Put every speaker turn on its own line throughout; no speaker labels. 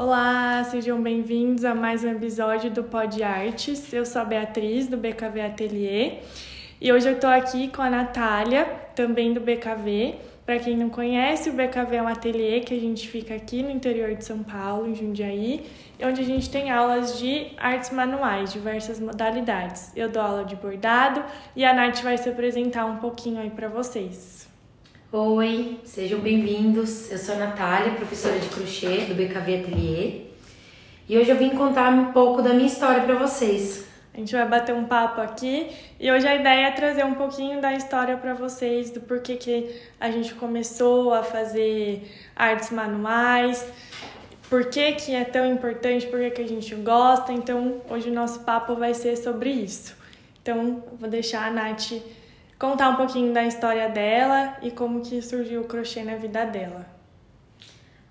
Olá, sejam bem-vindos a mais um episódio do Pod Artes. Eu sou a Beatriz, do BKV Atelier, e hoje eu estou aqui com a Natália, também do BKV. Para quem não conhece, o BKV é um ateliê que a gente fica aqui no interior de São Paulo, em Jundiaí, onde a gente tem aulas de artes manuais, diversas modalidades. Eu dou aula de bordado e a Nath vai se apresentar um pouquinho aí para vocês.
Oi, sejam bem-vindos. Eu sou a Natália, professora de crochê do BKV Atelier. E hoje eu vim contar um pouco da minha história para vocês.
A gente vai bater um papo aqui e hoje a ideia é trazer um pouquinho da história para vocês, do porquê que a gente começou a fazer artes manuais, por que, que é tão importante, por que, que a gente gosta. Então, hoje o nosso papo vai ser sobre isso. Então, vou deixar a Nath contar um pouquinho da história dela e como que surgiu o crochê na vida dela.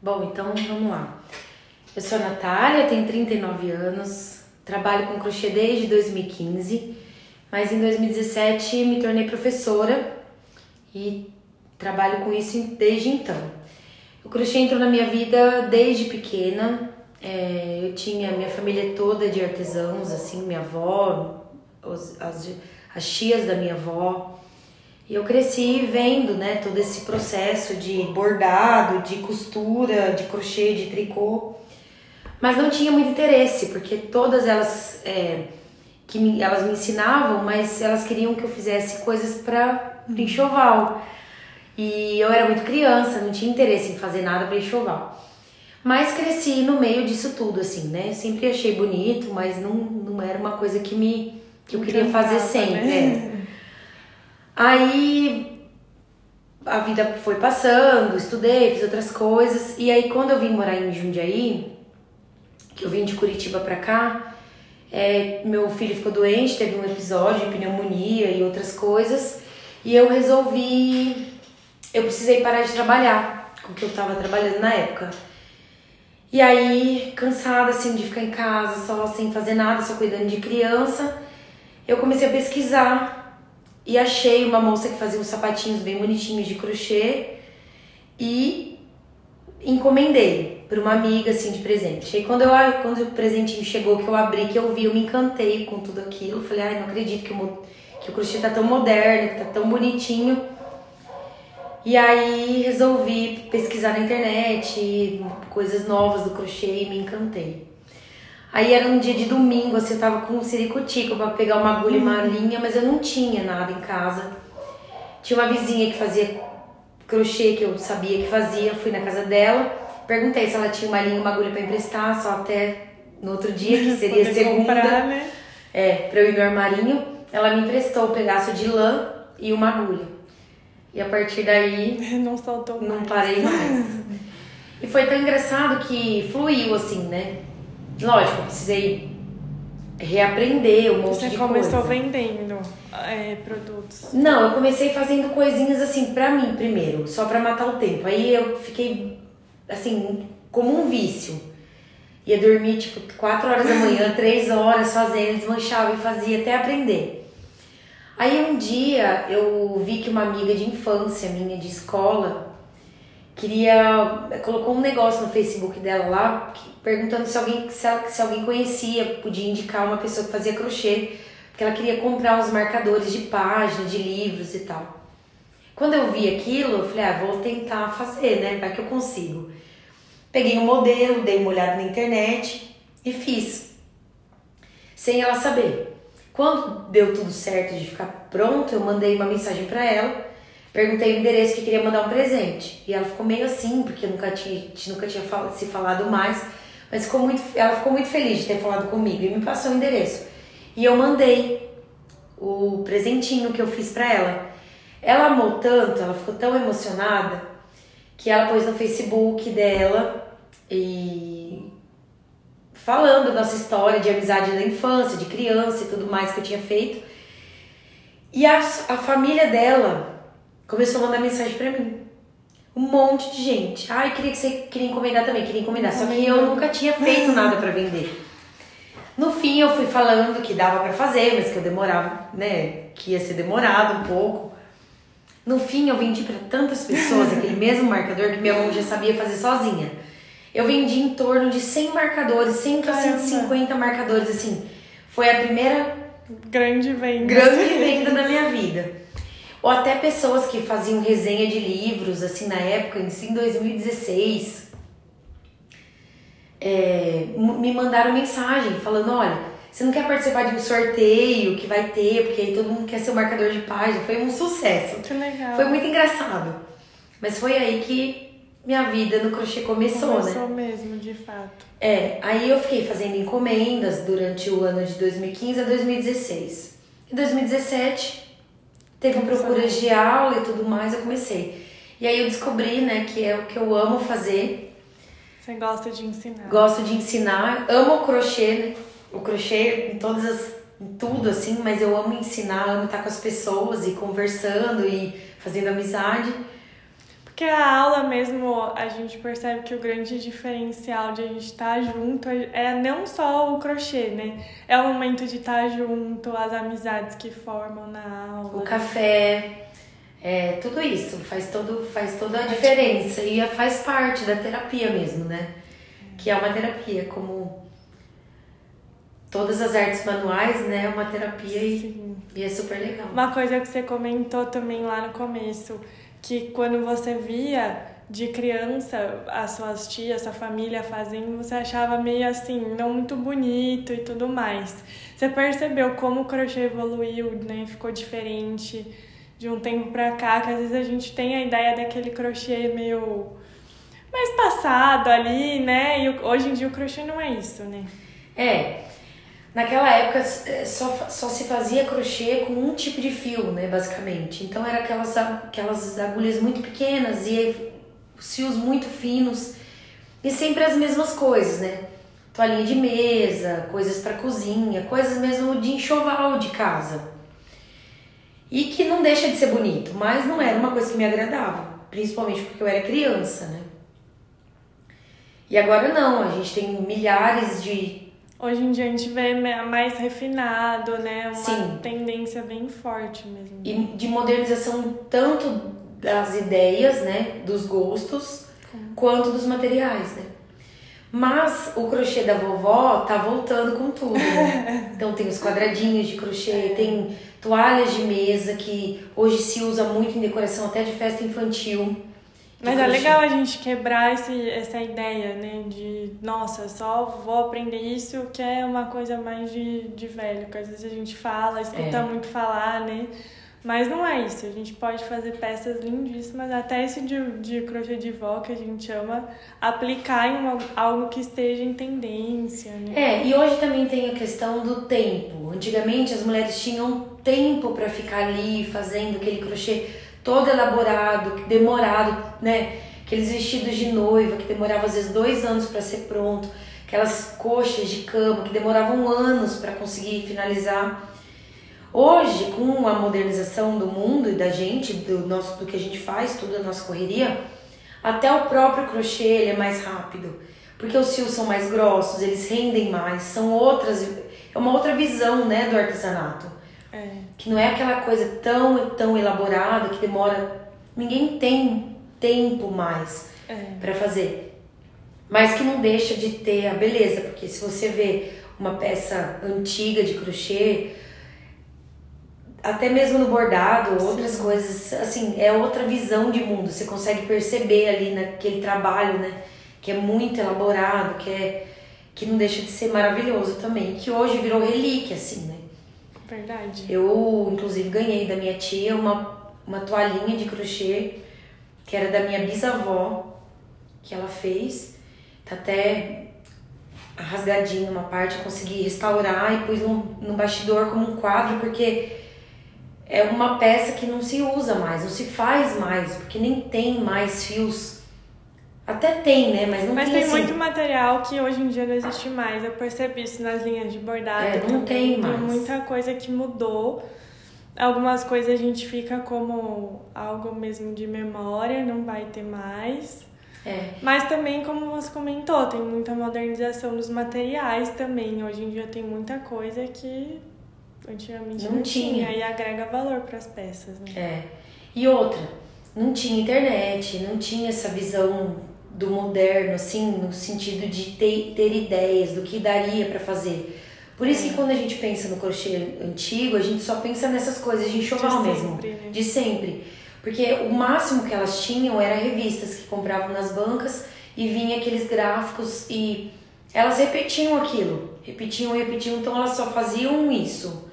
Bom, então vamos lá. Eu sou a Natália, tenho 39 anos, trabalho com crochê desde 2015, mas em 2017 me tornei professora e trabalho com isso desde então. O crochê entrou na minha vida desde pequena. É, eu tinha minha família toda de artesãos, assim, minha avó, os, as, as tias da minha avó, e eu cresci vendo, né, todo esse processo de bordado, de costura, de crochê, de tricô. Mas não tinha muito interesse, porque todas elas é, que me, elas me ensinavam, mas elas queriam que eu fizesse coisas para enxoval. E eu era muito criança, não tinha interesse em fazer nada para enxoval. Mas cresci no meio disso tudo, assim, né? Sempre achei bonito, mas não, não era uma coisa que me que eu queria fazer sempre. Né? É. Aí a vida foi passando, estudei, fiz outras coisas. E aí quando eu vim morar em Jundiaí, que eu vim de Curitiba pra cá, é, meu filho ficou doente, teve um episódio de pneumonia e outras coisas. E eu resolvi. Eu precisei parar de trabalhar com o que eu tava trabalhando na época. E aí, cansada assim de ficar em casa, só sem fazer nada, só cuidando de criança, eu comecei a pesquisar e achei uma moça que fazia uns sapatinhos bem bonitinhos de crochê e encomendei para uma amiga assim de presente. E quando eu quando o presentinho chegou que eu abri, que eu vi, eu me encantei com tudo aquilo. Falei, ai, não acredito que o, que o crochê tá tão moderno, que tá tão bonitinho. E aí resolvi pesquisar na internet coisas novas do crochê e me encantei. Aí era um dia de domingo, assim, eu tava com um ciricutico pra pegar uma agulha e uma uhum. linha, mas eu não tinha nada em casa. Tinha uma vizinha que fazia crochê, que eu sabia que fazia, fui na casa dela, perguntei se ela tinha uma linha e uma agulha pra emprestar, só até no outro dia, que seria segunda. Comprar, né? É, pra eu ir no armarinho. Ela me emprestou um pedaço de lã e uma agulha. E a partir daí.
Não soltou
mais. Não parei mais. e foi tão engraçado que fluiu assim, né? Lógico, eu precisei reaprender um monte
Você
de
coisa. Você começou vendendo é, produtos?
Não, eu comecei fazendo coisinhas assim pra mim primeiro, só pra matar o tempo. Aí eu fiquei assim, como um vício. Ia dormir tipo 4 horas da manhã, 3 horas fazendo, desmanchava e fazia até aprender. Aí um dia eu vi que uma amiga de infância minha de escola queria colocou um negócio no Facebook dela lá perguntando se alguém se, ela, se alguém conhecia podia indicar uma pessoa que fazia crochê porque ela queria comprar uns marcadores de página de livros e tal. Quando eu vi aquilo eu falei ah vou tentar fazer né vai que eu consigo. Peguei um modelo dei uma olhada na internet e fiz. Sem ela saber. Quando deu tudo certo de ficar pronto eu mandei uma mensagem para ela Perguntei o endereço que queria mandar um presente. E ela ficou meio assim, porque nunca tinha, nunca tinha se falado mais. Mas ficou muito, ela ficou muito feliz de ter falado comigo e me passou o endereço. E eu mandei o presentinho que eu fiz para ela. Ela amou tanto, ela ficou tão emocionada que ela pôs no Facebook dela e falando nossa história de amizade da infância, de criança e tudo mais que eu tinha feito. E a, a família dela começou a mandar mensagem para mim. Um monte de gente. Ai, queria que você queria encomendar também, queria encomendar. Só que eu nunca tinha feito nada para vender. No fim, eu fui falando que dava para fazer, mas que eu demorava, né? Que ia ser demorado um pouco. No fim, eu vendi para tantas pessoas aquele mesmo marcador que minha mão já sabia fazer sozinha. Eu vendi em torno de 100 marcadores, 100 a 150 marcadores, assim. Foi a primeira
grande venda.
Grande venda da minha vida. Ou até pessoas que faziam resenha de livros, assim, na época, em 2016, é, me mandaram mensagem falando, olha, você não quer participar de um sorteio que vai ter, porque aí todo mundo quer ser o marcador de página. Foi um sucesso.
Que legal.
Foi muito engraçado. Mas foi aí que minha vida no crochê começou,
começou né?
Começou
mesmo, de fato.
É, aí eu fiquei fazendo encomendas durante o ano de 2015 a 2016. Em 2017, teve procuras de aula e tudo mais, eu comecei. E aí eu descobri, né, que é o que eu amo fazer.
Você gosta de ensinar.
Gosto de ensinar, amo o crochê, né? o crochê em todas as em tudo assim, mas eu amo ensinar, amo estar com as pessoas e conversando e fazendo amizade.
Porque a aula mesmo, a gente percebe que o grande diferencial de a gente estar junto é não só o crochê, né? É o momento de estar junto, as amizades que formam na aula.
O café, é, tudo isso faz, todo, faz toda a diferença e faz parte da terapia mesmo, né? Que é uma terapia, como todas as artes manuais, né? É uma terapia e, e, é super legal.
Uma coisa que você comentou também lá no começo, que quando você via de criança as suas tias, sua família fazendo, você achava meio assim, não muito bonito e tudo mais. Você percebeu como o crochê evoluiu, né? Ficou diferente de um tempo pra cá, que às vezes a gente tem a ideia daquele crochê meio mais passado ali, né? E hoje em dia o crochê não é isso, né?
É, Naquela época é, só, só se fazia crochê com um tipo de fio, né, basicamente. Então era aquelas, aquelas agulhas muito pequenas e os fios muito finos e sempre as mesmas coisas, né? Toalhinha de mesa, coisas para cozinha, coisas mesmo de enxoval de casa. E que não deixa de ser bonito, mas não era uma coisa que me agradava, principalmente porque eu era criança, né? E agora não, a gente tem milhares de
Hoje em dia a gente vê mais refinado, né? Uma Sim. tendência bem forte mesmo.
E de modernização tanto das ideias, né? Dos gostos, quanto dos materiais, né? Mas o crochê da vovó tá voltando com tudo, né? Então tem os quadradinhos de crochê, é. tem toalhas de mesa que hoje se usa muito em decoração até de festa infantil.
Mas é legal a gente quebrar esse, essa ideia, né? De, nossa, só vou aprender isso, que é uma coisa mais de, de velho, que às vezes a gente fala, escuta é. muito falar, né? Mas não é isso, a gente pode fazer peças lindíssimas, até esse de, de crochê de vó que a gente ama, aplicar em uma, algo que esteja em tendência, né?
É, e hoje também tem a questão do tempo. Antigamente as mulheres tinham tempo para ficar ali fazendo aquele crochê todo elaborado, demorado, né? Aqueles vestidos de noiva que demoravam às vezes dois anos para ser pronto, aquelas coxas de cama que demoravam anos para conseguir finalizar. Hoje, com a modernização do mundo e da gente, do nosso, do que a gente faz, tudo a nossa correria, até o próprio crochê ele é mais rápido, porque os fios são mais grossos, eles rendem mais, são outras, é uma outra visão, né, do artesanato. Que não é aquela coisa tão tão elaborada que demora. Ninguém tem tempo mais é. para fazer. Mas que não deixa de ter a beleza, porque se você vê uma peça antiga de crochê, até mesmo no bordado, outras Sim. coisas, assim, é outra visão de mundo. Você consegue perceber ali naquele trabalho, né? Que é muito elaborado, que é que não deixa de ser maravilhoso também, que hoje virou relíquia, assim, né?
Verdade.
Eu, inclusive, ganhei da minha tia uma, uma toalhinha de crochê que era da minha bisavó, que ela fez. Tá até rasgadinho uma parte, eu consegui restaurar e pus no, no bastidor como um quadro, porque é uma peça que não se usa mais, não se faz mais, porque nem tem mais fios até tem, né? Mas não
Mas
tem,
tem
assim...
muito material que hoje em dia não existe mais. Eu percebi isso nas linhas de bordado.
É, não também. tem mais.
Tem muita coisa que mudou. Algumas coisas a gente fica como algo mesmo de memória, não vai ter mais.
É.
Mas também, como você comentou, tem muita modernização dos materiais também. Hoje em dia tem muita coisa que antigamente não, não tinha. tinha. e agrega valor para as peças. Né?
É. E outra, não tinha internet, não tinha essa visão do moderno, assim, no sentido de ter, ter ideias do que daria para fazer. Por isso que quando a gente pensa no crochê antigo, a gente só pensa nessas coisas de enxoval
De
mesmo,
sempre, né?
de sempre. Porque o máximo que elas tinham era revistas que compravam nas bancas e vinha aqueles gráficos e elas repetiam aquilo, repetiam, repetiam, então elas só faziam isso.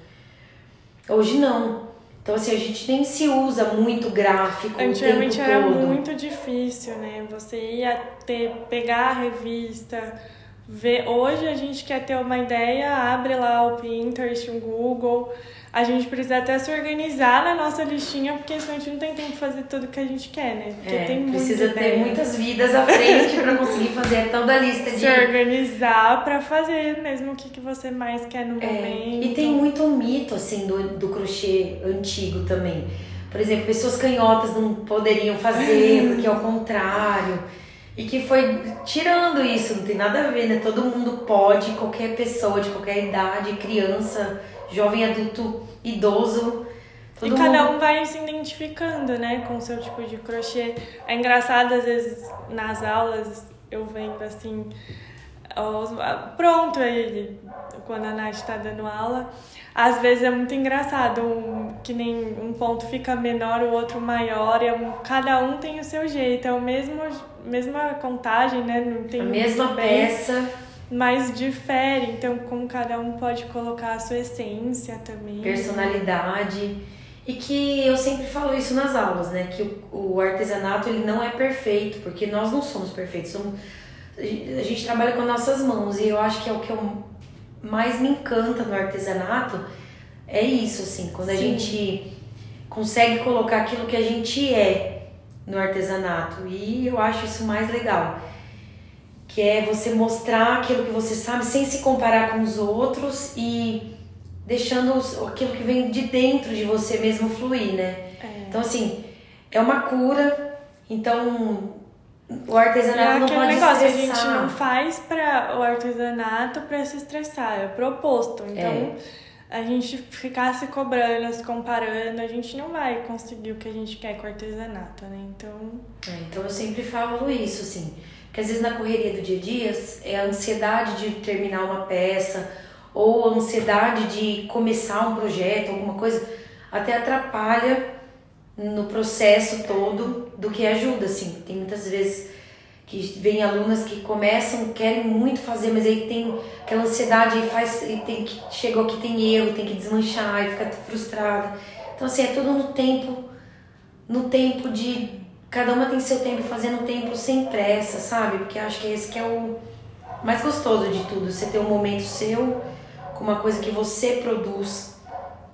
Hoje não. Então assim, a gente nem se usa muito gráfico
Antigamente era
todo.
muito difícil, né? Você ia ter, pegar a revista, ver. Hoje a gente quer ter uma ideia, abre lá o Pinterest, o Google. A gente precisa até se organizar na nossa listinha, porque senão a gente não tem tempo de fazer tudo que a gente quer, né? Porque
É,
tem
precisa ter
ideia.
muitas vidas à frente para conseguir fazer toda a lista de
Se organizar pra fazer mesmo o que, que você mais quer no
É,
momento.
e tem muito mito assim do, do crochê antigo também. Por exemplo, pessoas canhotas não poderiam fazer porque é o contrário. E que foi tirando isso, não tem nada a ver, né? Todo mundo pode, qualquer pessoa de qualquer idade, criança, jovem, adulto, idoso.
E
Todo
cada
mundo...
um vai se identificando, né, com o seu tipo de crochê. É engraçado, às vezes, nas aulas, eu vendo assim. os- Pronto, aí, quando a Nath tá dando aula, às vezes é muito engraçado, um, que nem um ponto fica menor, o outro maior, e é um- cada um tem o seu jeito, é o mesmo, mesma contagem, né? Não tem
A mesma peça,
Mas difere, então como cada um pode colocar a sua essência também.
personalidade. E que eu sempre falo isso nas aulas, né? Que o, o artesanato ele não é perfeito, porque nós não somos perfeitos. Somos, a gente a trabalha com nossas mãos e eu acho que é o que eu mais me encanta no artesanato é isso, assim, quando a
Sim.
gente consegue colocar aquilo que a gente é no artesanato. E eu acho isso mais legal. Que é você mostrar aquilo que você sabe sem se comparar com os outros e deixando os- aquilo que vem de dentro de você mesmo fluir, né?
É.
Então, assim, é uma cura. Então, o
E é
artesanato não pode
negócio, a gente
estressar.
não faz para o artesanato para se estressar, é proposto. Então, a gente ficar se cobrando, se comparando, a gente não vai conseguir o que a gente quer com o artesanato, né? Então,
É, então eu sempre falo isso, assim. Porque às vezes na correria do dia a dia é a ansiedade de terminar uma peça ou a ansiedade de começar um projeto, alguma coisa, até atrapalha no processo todo do que ajuda, assim. Tem muitas vezes que vem alunas que começam, querem muito fazer, mas aí tem aquela ansiedade e faz e tem que chegou aqui tem erro, tem que desmanchar e fica frustrada. Então assim, é tudo no tempo no tempo de cada uma tem seu tempo fazendo tempo sem pressa, sabe? Porque acho que esse que é o mais gostoso de tudo, você ter um momento seu com uma coisa que você produz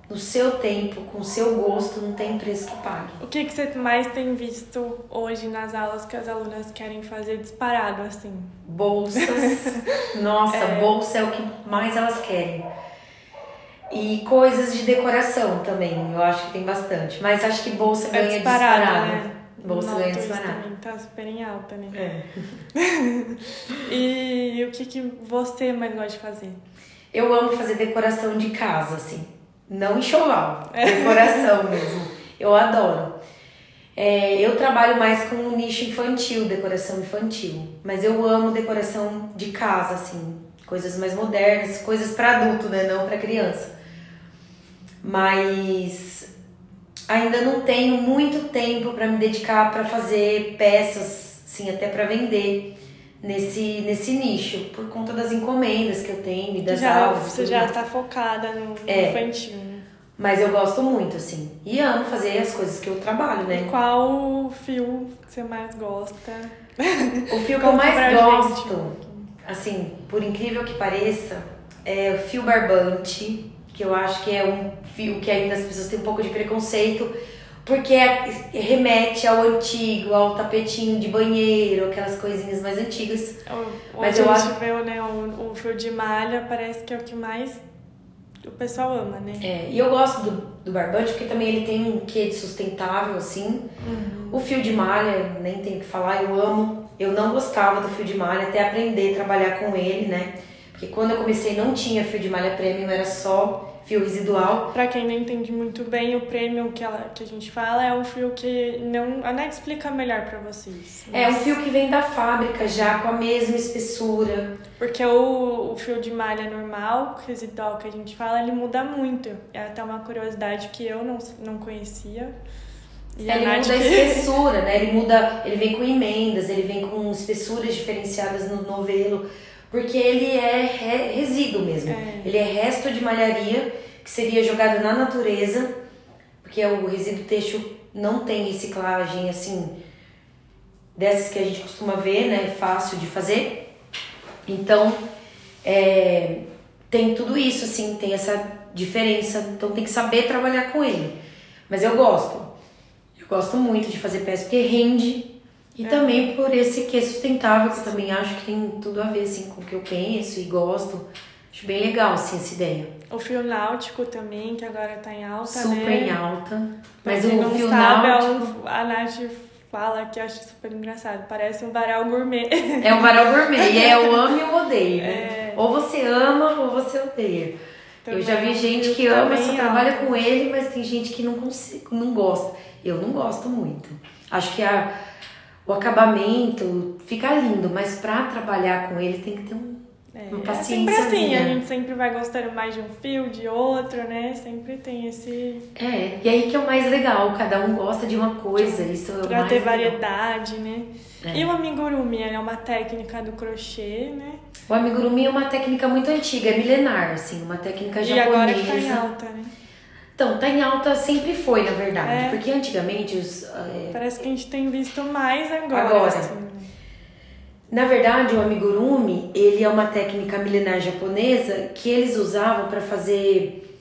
no seu tempo, com o seu gosto, não tem preço que pague.
o que, que você mais tem visto hoje nas aulas que as alunas querem fazer disparado, assim?
Bolsas. Nossa, bolsa é o que mais elas querem. E coisas de decoração também, eu acho que tem bastante. Mas acho que bolsa
É
ganha
disparado,
disparado.
né?
Bolsa ganha disparado.
tá super em alta, né?
É.
E o que, que você mais gosta de fazer?
Eu amo fazer decoração de casa, assim. Não enxoval, decoração mesmo. Eu adoro. É, eu trabalho mais com o nicho infantil, decoração infantil. Mas eu amo decoração de casa, assim. Coisas mais modernas, coisas para adulto, né? Não para criança. Mas ainda não tenho muito tempo para me dedicar para fazer peças, sim, até para vender nesse, nesse nicho, por conta das encomendas que eu tenho e das
já,
aulas. e
você já
mais.
tá focada no,
É.
infantil, né?
Mas eu gosto muito, assim. E amo fazer as coisas que eu trabalho, né?
Qual fio que você mais gosta?
O fio que eu mais gosto, assim, por incrível que pareça, é o fio barbante, que eu acho que é um fio que ainda as pessoas têm um pouco de preconceito, porque é- remete ao antigo, ao tapetinho de banheiro, aquelas coisinhas mais antigas.
O-
Mas eu
a
acho-
gente vê né, o, o fio de malha, parece que é o que mais o pessoal ama, né?
É, e eu gosto do, do barbante porque também ele tem um quê de sustentável, assim. O fio de malha, nem tenho o que falar, eu amo. Eu não gostava do fio de malha até aprender a trabalhar com ele, né? Porque quando eu comecei não tinha fio de malha premium, era só fio residual.
Pra quem não entende muito bem, o prêmio que, ela, que a gente fala é um fio que não. A Nath explica melhor pra vocês.
É um fio que vem da fábrica já, com a mesma espessura.
Porque o, o fio de malha normal, residual que a gente fala, ele muda muito. É até uma curiosidade que eu não, não conhecia.
E ele muda que... a espessura, né? Ele muda, ele vem com emendas, ele vem com espessuras diferenciadas no novelo, porque ele é resíduo mesmo. É. Ele é resto de malharia que seria jogado na natureza, porque o resíduo têxtil não tem reciclagem assim dessas que a gente costuma ver, né? Fácil de fazer. Então, é, tem tudo isso, assim, tem essa diferença. Então tem que saber trabalhar com ele. Mas eu gosto. Gosto muito de fazer peça porque rende. E é. também por esse que é sustentável, que eu também acho que tem tudo a ver assim, com o que eu penso e gosto. Acho bem legal assim, essa ideia.
O fio náutico também, que agora tá em alta,
super
né?
Em alta.
Mas o fio sabe, é náutico... A Nath fala que eu acho super engraçado. Parece um varal gourmet.
É um varal gourmet. e é o amo e o odeio, né? É. Ou você ama ou você odeia. Também eu já vi gente que ama, só trabalha com ele, mas tem gente que não, consiga, não gosta. Eu não gosto muito. Acho que a, o acabamento fica lindo, mas para trabalhar com ele tem que ter um, é, uma paciência.
É sempre assim, a gente sempre vai gostando mais de um fio, de outro, né? Sempre tem esse.
É, e aí que é o mais legal, cada um gosta de uma coisa, isso é
Pra ter legal. variedade, né? É. E o amigurumi é uma técnica do crochê, né?
O amigurumi é uma técnica muito antiga, é milenar, assim, uma técnica japonesa.
E agora que tá em alta, né?
Então, tá em alta sempre foi, na verdade. É. Porque antigamente os.
É... Parece que a gente tem visto mais agora. Agora. Assim.
Na verdade, o amigurumi, ele é uma técnica milenar japonesa que eles usavam para fazer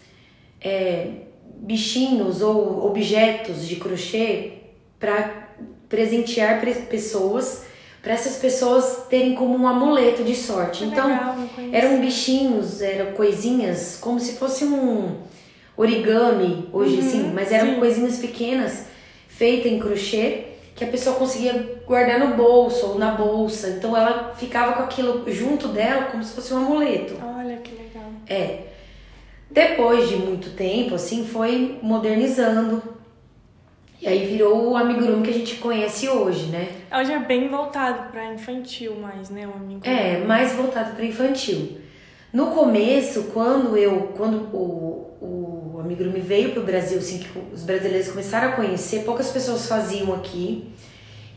é, bichinhos ou objetos de crochê para presentear pessoas, para essas pessoas terem como um amuleto de sorte.
Que
então,
legal,
eram bichinhos, eram coisinhas, como se fosse um origami hoje, uhum, sim, mas eram sim. coisinhas pequenas feitas em crochê que a pessoa conseguia guardar no bolso ou na bolsa. Então ela ficava com aquilo junto dela como se fosse um amuleto.
Olha que legal.
É. Depois de muito tempo, assim, foi modernizando. E aí virou o amigurumi que a gente conhece hoje, né?
Hoje é bem voltado para infantil mais, né, o amigurumi.
É, mais voltado para infantil. No começo, quando eu, quando o, o amigurumi veio para o Brasil, assim, que os brasileiros começaram a conhecer, poucas pessoas faziam aqui.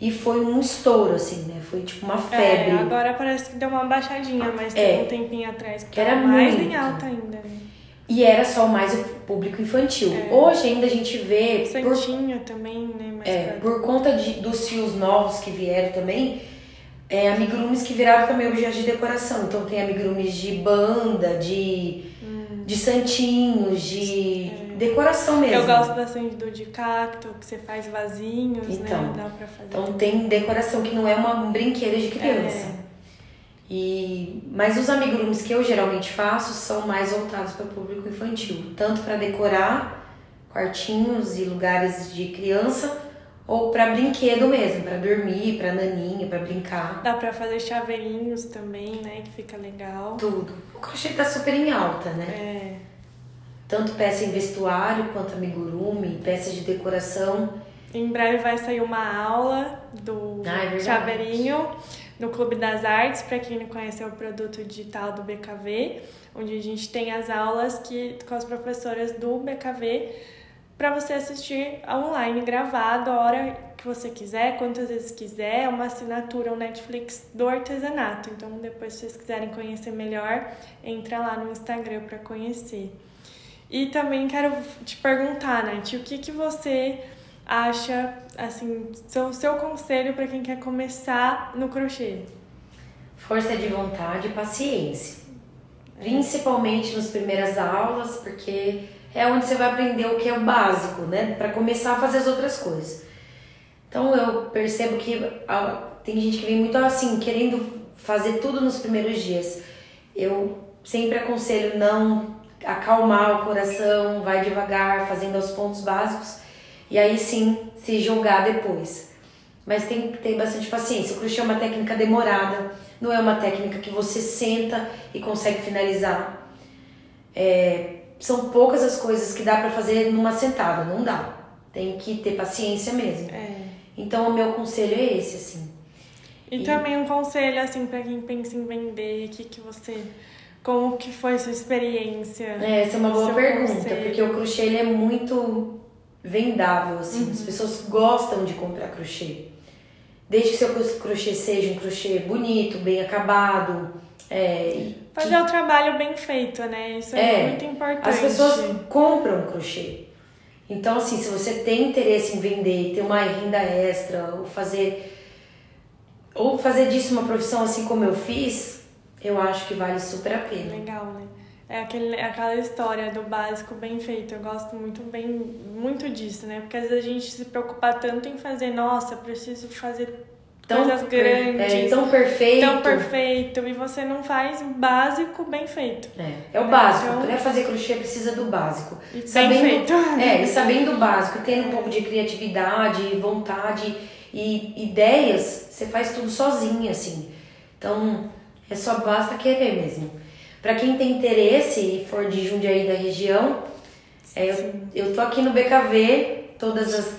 E foi um estouro, assim, né? Foi tipo uma é, febre.
É, agora parece que deu uma baixadinha, mas é, tem um tempinho atrás que era mais muito. em alta ainda. Né?
E era só mais o público infantil. É. Hoje ainda a gente vê.
Santinho por, também, né? Mais
é, por conta de, dos fios novos que vieram também, é, amigurumis que viraram também objetos de decoração. Então tem amigurumis de banda, de. De santinhos, de é. decoração mesmo.
Eu gosto bastante do de cacto, que você faz vasinhos, né? então, né? Dá pra fazer.
Então tem decoração que não é uma, um brinquedo de criança. É. E, mas os amigurumis que eu geralmente faço são mais voltados para o público infantil, tanto para decorar quartinhos e lugares de criança, ou para brinquedo mesmo, para dormir, para naninha, para brincar.
Dá para fazer chaveirinhos também, né? Que fica legal.
Tudo. O crochê tá super em alta, né?
É.
Tanto peça em vestuário quanto amigurumi, peças de decoração.
Em breve vai sair uma aula do ah, é chaveirinho no Clube das Artes, para quem não conhece, é o produto digital do BKV, onde a gente tem as aulas que com as professoras do BKV para você assistir online gravado a hora que você quiser, quantas vezes quiser, é uma assinatura o Netflix do artesanato. Então, depois se vocês quiserem conhecer melhor, entra lá no Instagram para conhecer. E também quero te perguntar, Nath, o que que você acha, assim, seu, seu conselho para quem quer começar no crochê?
Força de vontade e paciência. Principalmente nas primeiras aulas, porque é onde você vai aprender o que é o básico, né? Para começar a fazer as outras coisas. Então eu percebo que ah, tem gente que vem muito assim, querendo fazer tudo nos primeiros dias. Eu sempre aconselho não acalmar o coração, vai devagar, fazendo os pontos básicos e aí sim se jogar depois. Mas tem que ter bastante paciência. O crochê é uma técnica demorada, não é uma técnica que você senta e consegue finalizar. É, são poucas as coisas que dá para fazer numa sentada, não dá. Tem que ter paciência mesmo.
É.
Então, o meu conselho é esse, assim.
E, e... também um conselho, assim, para quem pensa em vender, que que você... Como que foi sua experiência?
É, essa é uma boa pergunta, conselho. porque o crochê ele é muito vendável, assim. Uhum. As pessoas gostam de comprar crochê. Desde que seu crochê seja um crochê bonito, bem acabado. É,
Fazer que... o trabalho bem feito, né? Isso é, é, muito importante.
As pessoas compram crochê. Então, assim, se você tem interesse em vender, ter uma renda extra, ou fazer. Ou fazer disso uma profissão assim como eu fiz, eu acho que vale super a pena.
Legal, né? É aquele, aquela história do básico bem feito. Eu gosto muito bem muito disso, né? Porque às vezes a gente se preocupa tanto em fazer, nossa, preciso fazer tão coisas grandes.
É, tão perfeito.
Tão perfeito. E você não faz o básico bem feito.
É, é o básico. Então, Para fazer crochê precisa do básico.
E sabendo, bem feito.
É, e sabendo o básico, tendo um pouco de criatividade, vontade e ideias, você faz tudo sozinha, assim. Então, é só basta querer mesmo. Para quem tem interesse e for de Jundiaí da região, é, eu, eu tô aqui no BKV todas as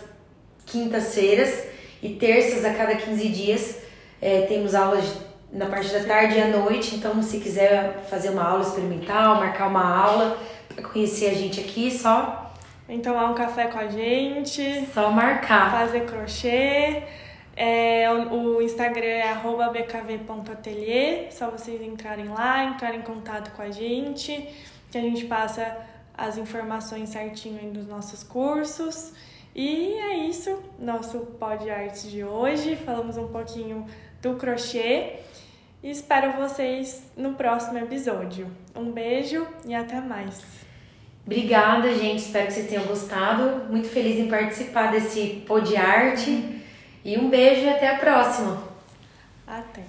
quintas-feiras e terças a cada 15 dias. É, temos aulas na parte da tarde e à noite, então se quiser fazer uma aula experimental, marcar uma aula para conhecer a gente aqui, só
Vem tomar um café com a gente.
Só marcar.
Fazer crochê. É, o, Instagram é bkv.atelier, só vocês entrarem lá, entrarem em contato com a gente, que a gente passa as informações certinho dos nossos cursos. E é isso, nosso Pod Arts de hoje. Falamos um pouquinho do crochê e espero vocês no próximo episódio. Um beijo e até mais.
Obrigada, gente. Espero que vocês tenham gostado. Muito feliz em participar desse Pod Arte. E um beijo e até a próxima.
Até.